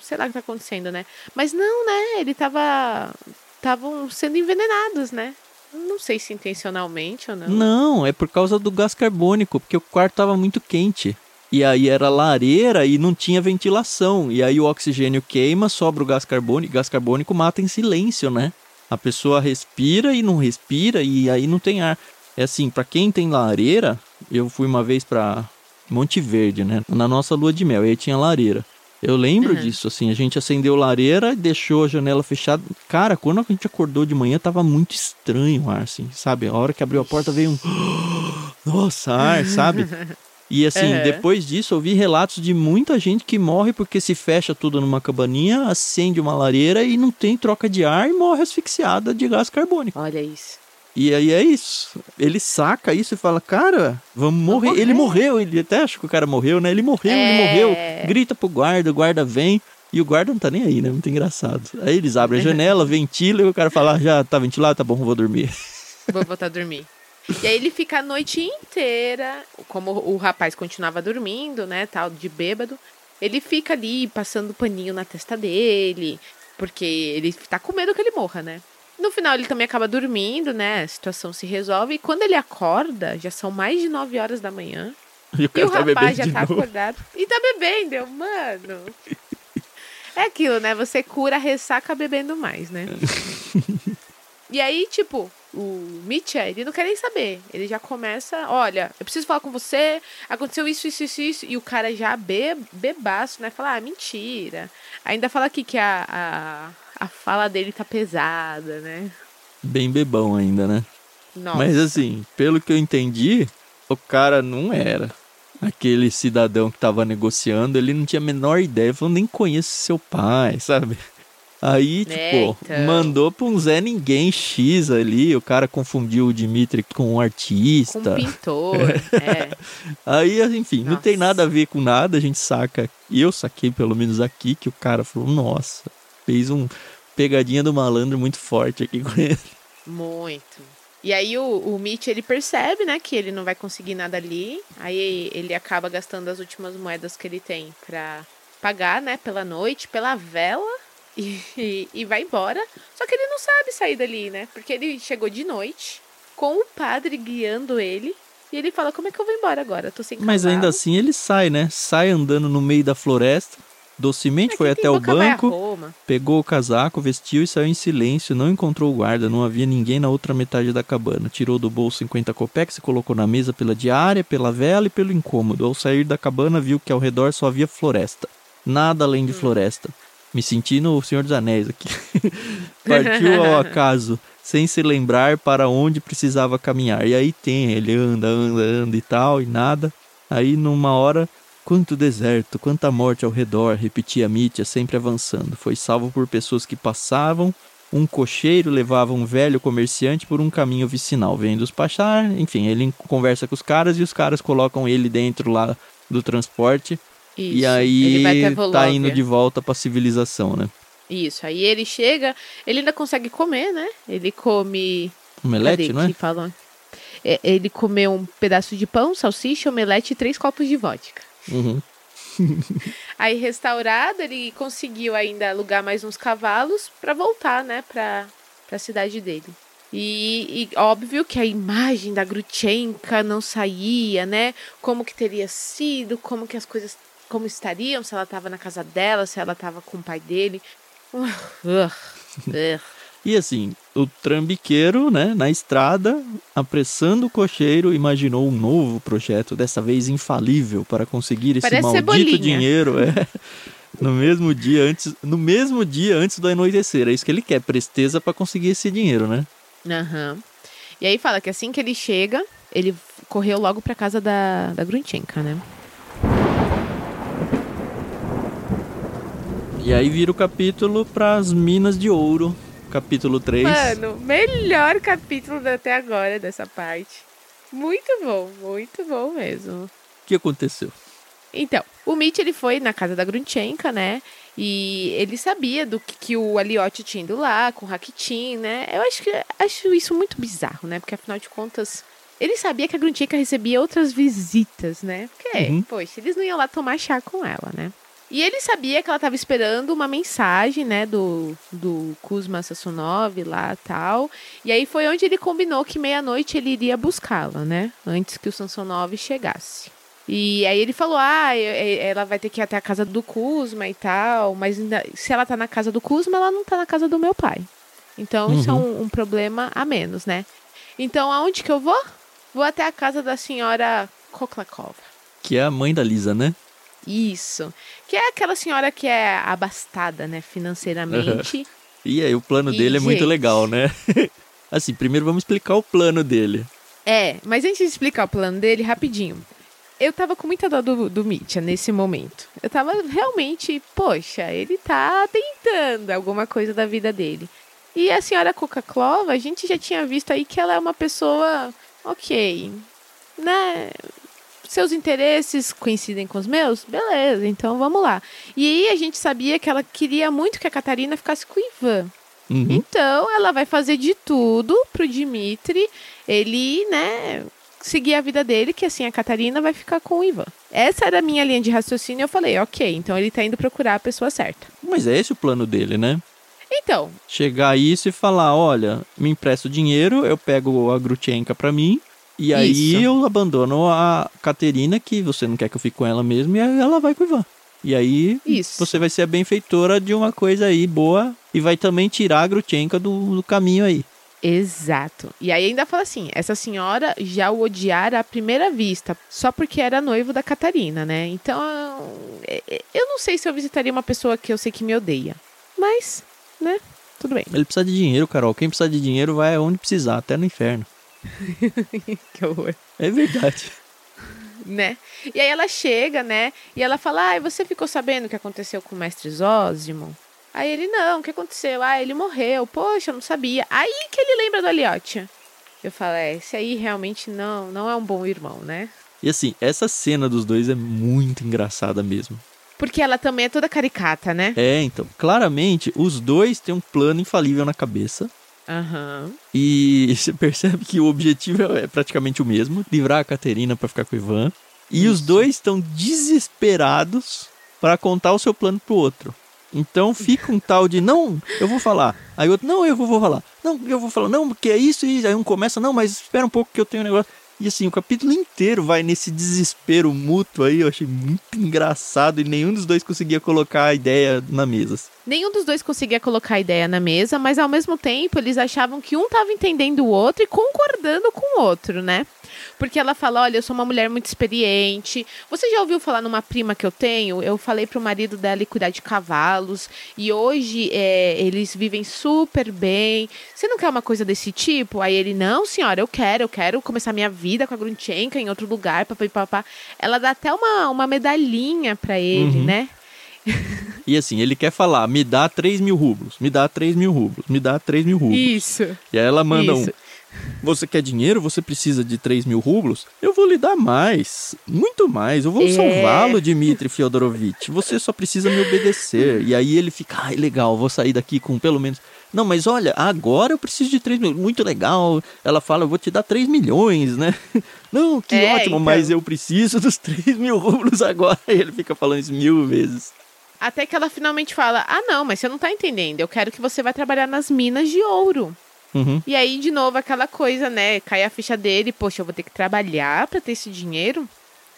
B: Sei lá o que tá acontecendo, né? Mas não, né? Ele tava. Estavam sendo envenenados, né? Não sei se intencionalmente ou não.
A: Não, é por causa do gás carbônico, porque o quarto tava muito quente. E aí era lareira e não tinha ventilação. E aí o oxigênio queima, sobra o gás carbônico. Gás carbônico mata em silêncio, né? A pessoa respira e não respira e aí não tem ar. É assim, pra quem tem lareira, eu fui uma vez pra Monte Verde, né? Na nossa lua de mel, e aí tinha lareira. Eu lembro
B: Uhum.
A: disso, assim, a gente acendeu lareira e deixou a janela fechada. Cara, quando a gente acordou de manhã, tava muito estranho o ar, assim, sabe? A hora que abriu a porta veio um. Nossa, ar, sabe? E assim,
B: Uhum.
A: depois disso, eu vi relatos de muita gente que morre porque se fecha tudo numa cabaninha, acende uma lareira e não tem troca de ar e morre asfixiada de gás carbônico.
B: Olha isso.
A: E aí é isso. Ele saca isso e fala, cara, vamos morrer.
B: morrer.
A: Ele morreu, ele até acha que o cara morreu, né? Ele morreu, ele
B: É.
A: morreu. Grita pro guarda, o guarda vem. E o guarda não tá nem aí, né? Muito engraçado. Aí eles abrem a janela, ventilam e o cara fala, ah, já tá ventilado, tá bom, vou dormir.
B: Vou voltar a dormir. E aí ele fica a noite inteira, como o rapaz continuava dormindo, né, tal, de bêbado, ele fica ali passando paninho na testa dele, porque ele tá com medo que ele morra, né? No final ele também acaba dormindo, né? A situação se resolve. E quando ele acorda, já são mais de 9 horas da manhã.
A: E o
B: E o
A: tá
B: rapaz já tá
A: novo.
B: acordado. E tá bebendo, eu, mano. É aquilo, né? Você cura a ressaca bebendo mais, né? e aí, tipo, o Mitya, ele não quer nem saber. Ele já começa, olha, eu preciso falar com você, aconteceu isso, isso, isso, isso. E o cara já be, bebaço, né? Fala, ah, mentira. Ainda fala aqui que a, a, fala dele tá pesada, né?
A: Bem bebão ainda, né?
B: Nossa.
A: Mas assim, pelo que eu entendi, o cara não era. Aquele cidadão que tava negociando, ele não tinha a menor ideia, falou, nem conheço seu pai, sabe? Aí, tipo,
B: É, então.
A: mandou pra um Zé Ninguém X ali, o cara confundiu o Dimitri com um
B: com
A: artista.
B: um pintor, é.
A: Aí, enfim, não tem
B: Nossa.
A: nada a ver com nada, a gente saca. E eu saquei pelo menos aqui que o cara falou, nossa, fez um pegadinha do malandro muito forte aqui com ele.
B: Muito. E aí o, o Mitch, ele percebe, né, que ele não vai conseguir nada ali. Aí ele acaba gastando as últimas moedas que ele tem pra pagar, né, pela noite, pela vela. E, e, e vai embora. Só que ele não sabe sair dali, né? Porque ele chegou de noite, com o padre guiando ele. E ele fala, como é que eu vou embora agora? Eu tô sem
A: Mas ainda
B: cavalo.
A: assim ele sai, né? Sai andando no meio da floresta, docemente
B: É,
A: foi até o banco, pegou o casaco, vestiu e saiu em silêncio. Não encontrou o guarda, não havia ninguém na outra metade da cabana. Tirou do bolso 50 copex e colocou na mesa pela diária, pela vela e pelo incômodo. Ao sair da cabana, viu que ao redor só havia floresta. Nada além
B: Hum.
A: de floresta. Me senti no Senhor dos Anéis aqui. Partiu ao acaso, sem se lembrar para onde precisava caminhar. E aí tem, ele anda, anda, anda e tal, e nada. Aí numa hora, quanto deserto, quanta morte ao redor, repetia Mitya, sempre avançando. Foi salvo por pessoas que passavam. Um cocheiro levava um velho comerciante por um caminho vicinal, vendo-os passar. Enfim, ele conversa com os caras e os caras colocam ele dentro lá do transporte. e
B: Isso.
A: aí
B: ele vai até
A: tá indo de volta pra civilização, né?
B: Isso, aí ele chega, ele ainda consegue comer, né? Ele come
A: Omelete, não é?
B: falam? É, ele comeu um pedaço de pão, salsicha, omelete e três copos de vodka.
A: Uhum.
B: Aí, restaurado, ele conseguiu ainda alugar mais uns cavalos pra voltar, né, pra, pra cidade dele. E, e óbvio que a imagem da Grutchenka não saía, né? Como que teria sido, como que as coisas como estariam, se ela tava na casa dela, se ela tava com o pai dele. Uh, uh, uh.
A: E assim, o trambiqueiro, né, na estrada, apressando o cocheiro, imaginou um novo projeto, dessa vez infalível, para conseguir esse
B: Parece
A: maldito
B: Cebolinha.
A: dinheiro. É. No mesmo dia antes, no mesmo dia antes do anoitecer, é isso que ele quer, presteza para conseguir esse dinheiro, né?
B: Aham. E aí fala que assim que ele chega, ele correu logo pra casa da, da Grunchenka, né?
A: E aí vira o capítulo para as minas de ouro, capítulo 3.
B: Mano, melhor capítulo até agora dessa parte. Muito bom, muito bom mesmo.
A: O que aconteceu?
B: Então, o Mitch ele foi na casa da Grunchenka, né? E ele sabia do que, que o Aliotti tinha ido lá, com o Rakitin, né? Eu acho que acho isso muito bizarro, né? Porque afinal de contas, ele sabia que a Grunchenka recebia outras visitas, né? Porque,
A: Uhum.
B: poxa, eles não iam lá tomar chá com ela, né? E ele sabia que ela estava esperando uma mensagem, né, do, do Kuzma Sassunov lá tal. E aí foi onde ele combinou que meia-noite ele iria buscá-la, né? Antes que o Sansonov chegasse. E aí ele falou: ah, eu- ela vai ter que ir até a casa do Kuzma e tal, mas ainda- se ela tá na casa do Kuzma, ela não tá na casa do meu pai. Então isso é um, um problema a menos, né? Então aonde que eu vou? Vou até a casa da senhora Koklakova.
A: Que é a mãe da Lisa, né?
B: Isso. Que é aquela senhora que é abastada, né, financeiramente.
A: E aí o plano
B: E,
A: dele é muito legal, né? assim, primeiro vamos explicar o plano dele.
B: É, mas antes de explicar o plano dele, rapidinho. eu tava com muita dó do, do Mitya nesse momento. Eu tava realmente, poxa, ele tá tentando alguma coisa da vida dele. E a senhora Coca-Clova, a gente já tinha visto aí que ela é uma pessoa, ok, né? Seus interesses coincidem com os meus? Beleza, então vamos lá. E aí a gente sabia que ela queria muito que a Catarina ficasse com o Ivan.
A: Uhum.
B: Então ela vai fazer de tudo pro Dimitri ele, né, seguir a vida dele, que assim a Catarina vai ficar com o Ivan. Essa era a minha linha de raciocínio. Eu falei, ok, então ele tá indo procurar a pessoa certa.
A: Mas é esse o plano dele, né?
B: Então,
A: Chegar a isso e falar, olha, me empresta o dinheiro, eu pego a Grutchenka pra mim, e aí
B: Isso.
A: eu abandono a Caterina, que você não quer que eu fique com ela mesmo, e ela vai com o Ivan. E aí
B: isso.
A: você vai ser a benfeitora de uma coisa aí boa e vai também tirar a Grutchenka do, do caminho aí.
B: Exato. E aí ainda fala assim: essa senhora já o odiara à primeira vista, só porque era noivo da Catarina, né? Então, é, é, eu não sei se eu visitaria uma pessoa que eu sei que me odeia. Mas, né? Tudo bem.
A: Ele precisa de dinheiro, Carol. Quem precisa de dinheiro vai aonde precisar, até no inferno.
B: que horror.
A: É verdade.
B: né? E aí ela chega, né? E ela fala: Ai, você ficou sabendo o que aconteceu com o mestre Zósimo? Aí ele, não, o que aconteceu? Ah, ele morreu. Poxa, eu não sabia. Aí que ele lembra do Aliotia. Eu falo, é, esse aí realmente não, não é um bom irmão, né?
A: E assim, essa cena dos dois é muito engraçada mesmo.
B: Porque ela também é toda caricata, né?
A: É, então, claramente, os dois têm um plano infalível na cabeça.
B: Aham.
A: E você percebe que o objetivo é praticamente o mesmo: livrar a Caterina pra ficar com o Ivan. E os
B: Isso.
A: dois estão desesperados para contar o seu plano pro outro. Então fica um tal de não, eu vou falar. Aí o outro, não, eu vou falar. Não, eu vou falar, não, porque é isso e. Aí um começa, não, mas espera um pouco que eu tenho um negócio. E assim, o capítulo inteiro vai nesse desespero mútuo aí, eu achei muito engraçado e nenhum dos dois conseguia colocar a ideia na mesa.
B: Nenhum dos dois conseguia colocar a ideia na mesa, mas ao mesmo tempo eles achavam que um estava entendendo o outro e concordando com o outro, né? Porque ela fala: Olha, eu sou uma mulher muito experiente. Você já ouviu falar numa prima que eu tenho? Eu falei pro marido dela cuidar de cavalos. E hoje é, eles vivem super bem. Você não quer uma coisa desse tipo? Aí ele: Não, senhora, eu quero. Eu quero começar minha vida com a Grunchenka em outro lugar. Papapá. Ela dá até uma, uma medalhinha pra ele,
A: Uhum.
B: né?
A: E assim, ele quer falar, me dá 3 mil rublos, me dá 3 mil rublos, me dá 3 mil rublos.
B: Isso.
A: E aí ela manda um,
B: Isso.
A: você quer dinheiro? Você precisa de 3 mil rublos? Eu vou lhe dar mais, muito mais. Eu vou
B: É.
A: salvá-lo, Dmitry Fyodorovitch. Você só precisa me obedecer. E aí ele fica, ai, legal, vou sair daqui com pelo menos... Não, mas olha, agora eu preciso de 3 mil. Muito legal. Ela fala, eu vou te dar 3 milhões, né? Não, que
B: É,
A: ótimo,
B: então.
A: mas eu preciso dos 3 mil rublos agora. E ele fica falando isso mil vezes.
B: Até que ela finalmente fala: Ah, não, mas você não tá entendendo. Eu quero que você vá trabalhar nas minas de ouro.
A: Uhum.
B: E aí, de novo, aquela coisa, né? Cai a ficha dele, poxa, eu vou ter que trabalhar pra ter esse dinheiro.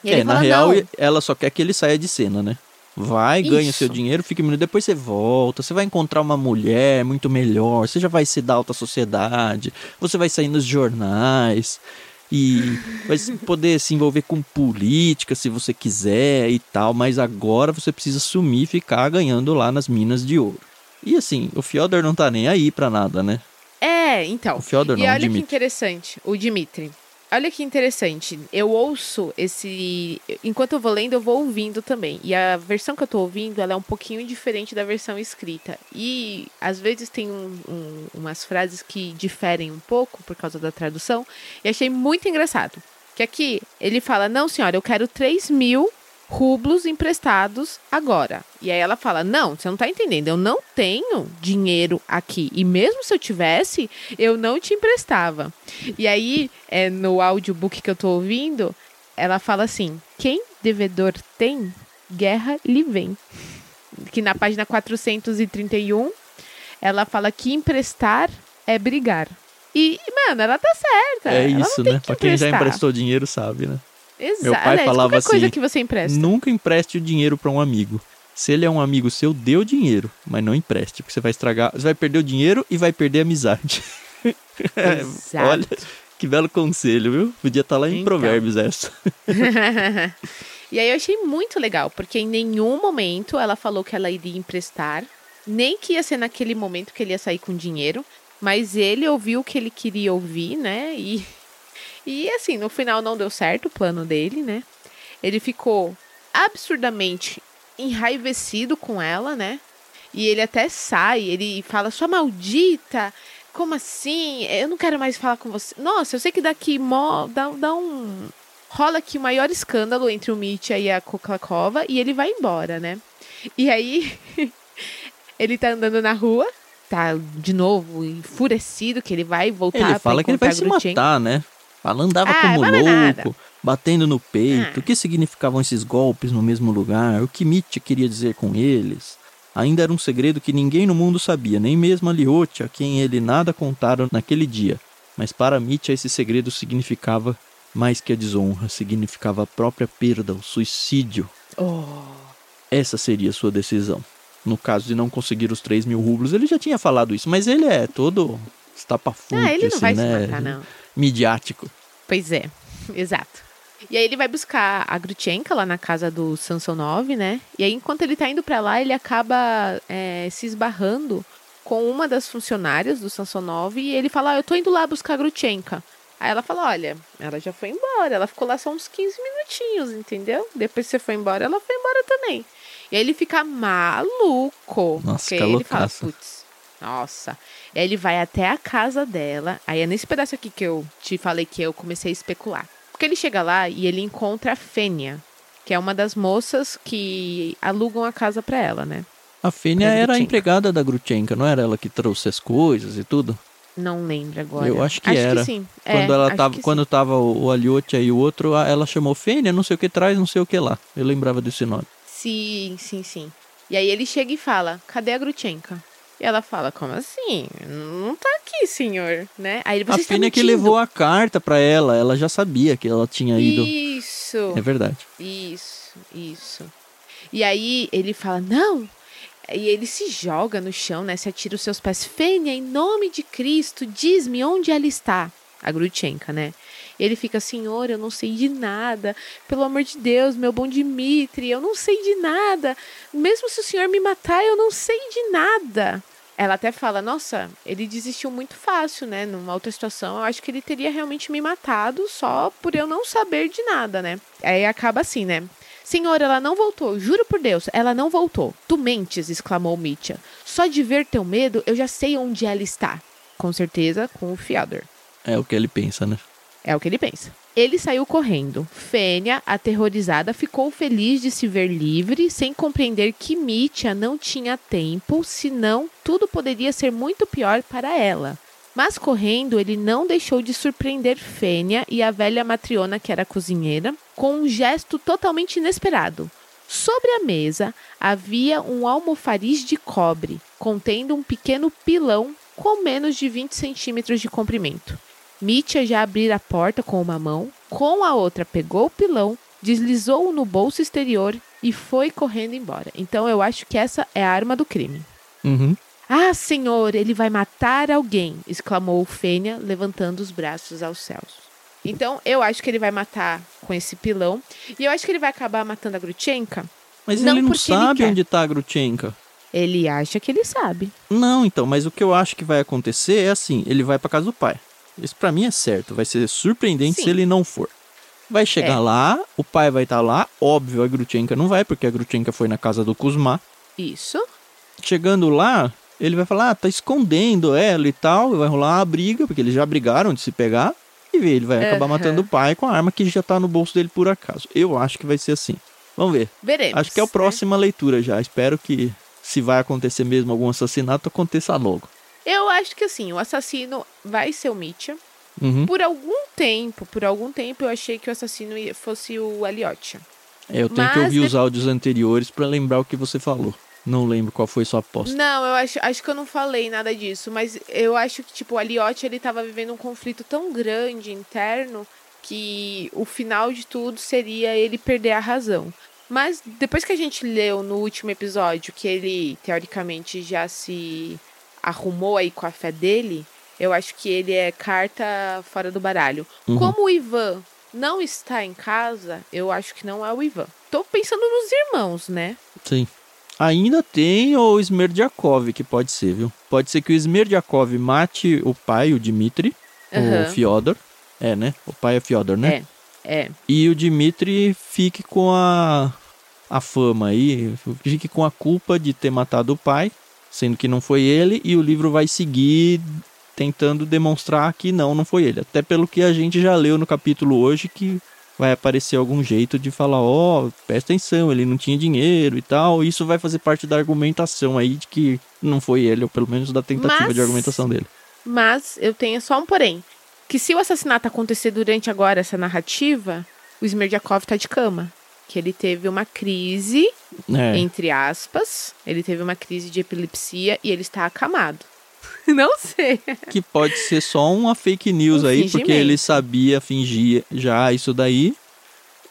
B: E
A: É,
B: ele
A: na
B: fala,
A: real,
B: não.
A: ela só quer que ele saia de cena, né? Vai, ganha
B: Isso.
A: seu dinheiro, fica minuto, depois você volta, você vai encontrar uma mulher muito melhor, você já vai ser da alta sociedade, você vai sair nos jornais e vai poder se envolver com política se você quiser e tal, mas agora você precisa sumir e ficar ganhando lá nas minas de ouro. E assim, o Fyodor não tá nem aí pra nada, né?
B: É, então.
A: O Fyodor
B: E
A: não, o
B: olha que
A: Dmitry.
B: interessante, o Dimitri. Olha que interessante. Eu ouço esse. Enquanto eu vou lendo, eu vou ouvindo também. E a versão que eu tô ouvindo, ela é um pouquinho diferente da versão escrita. E às vezes tem um- um- umas frases que diferem um pouco por causa da tradução. E achei muito engraçado. Que aqui ele fala: Não, senhora, eu quero 3 mil rublos emprestados agora. E aí ela fala: Não, você não tá entendendo. Eu não tenho dinheiro aqui. E mesmo se eu tivesse, eu não te emprestava. E aí, é, no audiobook que eu tô ouvindo, ela fala assim: Quem devedor tem, guerra lhe vem. Que na página 431, ela fala que emprestar é brigar. E, mano, ela tá certa.
A: É
B: Ela
A: isso, né? Pra quem já emprestou dinheiro sabe, né?
B: Exato.
A: Meu pai falava
B: qualquer coisa
A: assim,
B: que você empresta.
A: Nunca empreste o dinheiro pra um amigo. Se ele é um amigo seu, dê o dinheiro, mas não empreste, porque você vai estragar, você vai perder o dinheiro e vai perder a amizade.
B: Exato.
A: Olha, que belo conselho, viu? Podia estar lá em
B: Então.
A: Provérbios essa.
B: e aí eu achei muito legal, porque em nenhum momento ela falou que ela iria emprestar, nem que ia ser naquele momento que ele ia sair com dinheiro, mas ele ouviu o que ele queria ouvir, né? E, e assim, no final não deu certo o plano dele, né? ele ficou absurdamente enraivecido com ela, né? E ele até sai, ele fala, sua maldita, como assim? Eu não quero mais falar com você. Nossa, eu sei que daqui mó, dá, dá um. Rola aqui o maior escândalo entre o Mitya e a Koklakova e ele vai embora, né? E aí, ele tá andando na rua, tá de novo enfurecido, que ele vai voltar
A: Ele fala que ele vai se matar, né? Fala, andava
B: Ah,
A: como
B: vai mais nada.
A: louco, batendo no peito.
B: Ah.
A: O que significavam esses golpes no mesmo lugar? O que Mitya queria dizer com eles? Ainda era um segredo que ninguém no mundo sabia, nem mesmo a Liotia, a quem ele nada contaram naquele dia. Mas para Mitya esse segredo significava mais que a desonra, significava a própria perda, o suicídio.
B: Oh.
A: Essa seria a sua decisão. No caso de não conseguir os 3 mil rublos, ele já tinha falado isso, mas ele é todo estapafúrdio,
B: Ah, ele não
A: assim,
B: vai
A: né?
B: se matar, não.
A: Midiático.
B: Pois é, exato. E aí ele vai buscar a Grutchenka lá na casa do Samsonov, né? E aí enquanto ele tá indo pra lá, ele acaba é, se esbarrando com uma das funcionárias do Samsonov e ele fala, ah, eu tô indo lá buscar a Grutchenka. Aí ela fala, olha, ela já foi embora, ela ficou lá só uns 15 minutinhos, entendeu? Depois que você foi embora, ela foi embora também. E aí ele fica maluco.
A: Nossa,
B: porque aí ele fala, putz, nossa. Ele vai até a casa dela. Aí é nesse pedaço aqui que eu te falei que eu comecei a especular. Porque ele chega lá e ele encontra a Fênia, que é uma das moças que alugam a casa pra ela, né?
A: A Fênia
B: Pra
A: era a empregada da Grutchenka, não era ela que trouxe as coisas e tudo?
B: Não lembro agora.
A: Eu acho que era.
B: sim.
A: Quando
B: É,
A: ela
B: acho
A: tava,
B: que sim.
A: quando tava o, o Aliotia e o outro, ela chamou Fênia, não sei o que traz, não sei o que lá. Eu lembrava desse nome.
B: Sim, sim, sim. E aí ele chega e fala: Cadê a Grutchenka? E ela fala: Como assim? Não tá aqui, senhor, né? Aí ele
A: a
B: está
A: Fênia que
B: mentindo."
A: levou a carta pra ela, ela já sabia que ela tinha ido.
B: Isso.
A: É verdade.
B: Isso, isso. E aí ele fala, não. E ele se joga no chão, né? Se atira os seus pés. Fênia, em nome de Cristo, diz-me onde ela está. A Grutchenka, né? Ele fica, senhor, eu não sei de nada. Pelo amor de Deus, meu bom Dimitri, eu não sei de nada. Mesmo se o senhor me matar, eu não sei de nada. Ela até fala, nossa, ele desistiu muito fácil, né? Numa outra situação, eu acho que ele teria realmente me matado só por eu não saber de nada, né? Aí acaba assim, né? Senhor, ela não voltou, juro por Deus, ela não voltou. Tu mentes, exclamou Mitya. Só de ver teu medo, eu já sei onde ela está. Com certeza, com o Fyodor.
A: É o que ele pensa, né?
B: É o que ele pensa. Ele saiu correndo. Fênia, aterrorizada, ficou feliz de se ver livre, sem compreender que Mitya não tinha tempo, senão tudo poderia ser muito pior para ela. Mas correndo, ele não deixou de surpreender Fênia e a velha matriona, que era cozinheira, com um gesto totalmente inesperado. Sobre a mesa havia um almofariz de cobre, contendo um pequeno pilão com menos de 20 centímetros de comprimento. Mitya já abrira a porta com uma mão, com a outra pegou o pilão, deslizou-o no bolso exterior e foi correndo embora. Então eu acho que essa é a arma do crime.
A: Uhum.
B: Ah, senhor, ele vai matar alguém! exclamou Fênia, levantando os braços aos céus. Então eu acho que ele vai matar com esse pilão. E eu acho que ele vai acabar matando a Grutchenka.
A: Mas
B: Não
A: ele não
B: ele
A: sabe
B: quer.
A: onde tá a Grutchenka.
B: Ele acha que ele sabe.
A: Não, então, mas o que eu acho que vai acontecer é assim, ele vai pra casa do pai. Isso pra mim é certo, vai ser surpreendente
B: Sim.
A: se ele não for. Vai chegar
B: É.
A: lá, o pai vai estar lá, óbvio a Grutchenka não vai, porque a Grutchenka foi na casa do Kuzma.
B: Isso.
A: Chegando lá, ele vai falar, ah, tá escondendo ela e tal, e vai rolar uma briga, porque eles já brigaram de se pegar, e ele vai acabar
B: Aham.
A: matando o pai com a arma que já tá no bolso dele por acaso. Eu acho que vai ser assim. Vamos ver.
B: Veremos.
A: Acho que é a
B: né?
A: próxima leitura já. Espero que, se vai acontecer mesmo algum assassinato, aconteça logo.
B: Eu acho que assim, o assassino vai ser o Mitya.
A: Uhum.
B: Por algum tempo, por algum tempo eu achei que o assassino fosse o Aliotia.
A: É, eu tenho que
B: Mas
A: ouvir
B: de-
A: os áudios anteriores pra lembrar o que você falou. Não lembro qual foi sua aposta.
B: Não, eu acho, acho que eu não falei nada disso, mas eu acho que tipo o Aliotia ele tava vivendo um conflito tão grande interno que o final de tudo seria ele perder a razão. Mas depois que a gente leu no último episódio que ele teoricamente já se arrumou aí com a fé dele, eu acho que ele é carta fora do baralho.
A: Uhum.
B: Como o Ivan não está em casa, eu acho que não é o Ivan. Tô pensando nos irmãos, né?
A: Sim. Ainda tem o Smerdyakov, que pode ser, viu? Pode ser que o Smerdyakov mate o pai, o Dmitri,
B: Aham.
A: o Fyodor. É, né? O pai é Fyodor, né?
B: É. É.
A: E o Dimitri fique com a, a fama aí, fique com a culpa de ter matado o pai, sendo que não foi ele, e o livro vai seguir tentando demonstrar que não, não foi ele. Até pelo que a gente já leu no capítulo hoje, que vai aparecer algum jeito de falar, ó, oh, presta atenção, ele não tinha dinheiro e tal. Isso vai fazer parte da argumentação aí de que não foi ele, ou pelo menos da tentativa
B: Mas-
A: de argumentação dele.
B: Mas eu tenho só um porém. Que se o assassinato acontecer durante agora essa narrativa, o Smerdyakov tá de cama. Que ele teve uma crise,
A: É,
B: entre aspas. Ele teve uma crise de epilepsia e ele está acamado. Não sei.
A: que pode ser só uma fake news
B: Um
A: aí, porque ele sabia fingir já isso daí.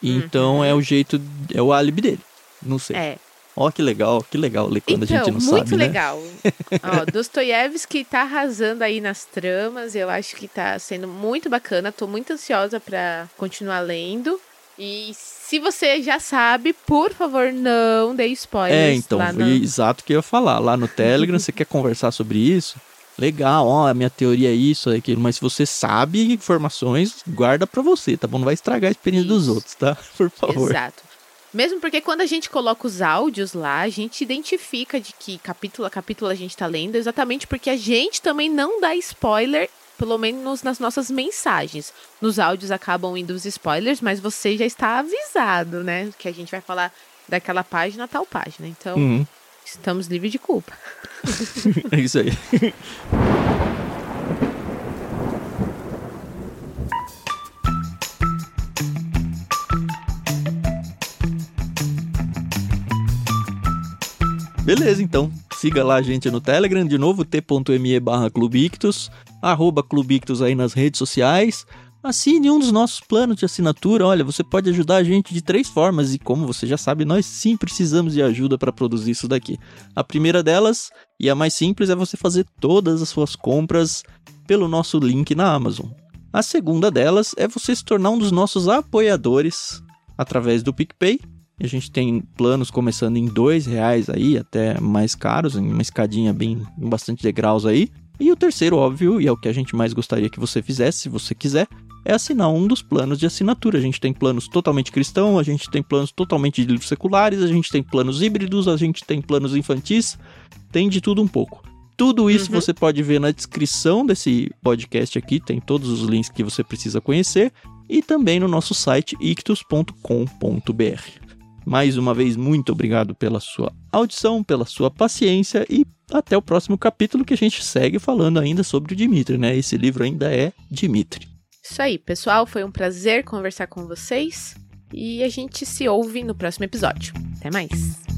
A: Então é o jeito, é o álibi dele. Não sei.
B: Uhum. É.
A: Ó, que legal, que legal ler quando
B: então,
A: a gente não
B: muito
A: sabe, né?
B: legal. Dostoiévski tá arrasando aí nas tramas. Eu acho que tá sendo muito bacana. Tô muito ansiosa pra continuar lendo. E se você já sabe, por favor, não dê spoilers.
A: É, então,
B: no...
A: exato o que eu ia falar. Lá no Telegram, você quer conversar sobre isso? Legal, ó, a minha teoria é isso, é aquilo. Mas se você sabe informações, guarda pra você, tá bom? Não vai estragar a experiência dos
B: Isso.
A: outros, tá? Por favor.
B: Exato. Mesmo porque quando a gente coloca os áudios lá, a gente identifica de que capítulo a capítulo a gente tá lendo, exatamente porque a gente também não dá spoiler, pelo menos nas nossas mensagens. Nos áudios acabam indo os spoilers, mas você já está avisado, né? Que a gente vai falar daquela página a tal página. Então,
A: Uhum,
B: estamos livres de culpa.
A: é isso aí. Beleza, então. Siga lá a gente no Telegram, de novo, t.me barra Clubictus, arroba Clubictus aí nas redes sociais. Assine um dos nossos planos de assinatura. Olha, você pode ajudar a gente de três formas e, como você já sabe, nós sim precisamos de ajuda para produzir isso daqui. A primeira delas, e a mais simples, é você fazer todas as suas compras pelo nosso link na Amazon. A segunda delas é você se tornar um dos nossos apoiadores através do PicPay. A gente tem planos começando em dois reais aí, até mais caros, em uma escadinha bem, em bastante degraus aí. E o terceiro, óbvio, e é o que a gente mais gostaria que você fizesse, se você quiser, é assinar um dos planos de assinatura. A gente tem planos totalmente cristão, a gente tem planos totalmente de livros seculares, a gente tem planos híbridos, a gente tem planos infantis, tem de tudo um pouco. Tudo isso
B: Uhum.
A: você pode ver na descrição desse podcast aqui, tem todos os links que você precisa conhecer e também no nosso site ictus.com.br. Mais uma vez, muito obrigado pela sua audição, pela sua paciência e até o próximo capítulo que a gente segue falando ainda sobre o Dimitri, né? Esse livro ainda é Dimitri.
B: Isso aí, pessoal. Foi um prazer conversar com vocês. E a gente se ouve no próximo episódio. Até mais.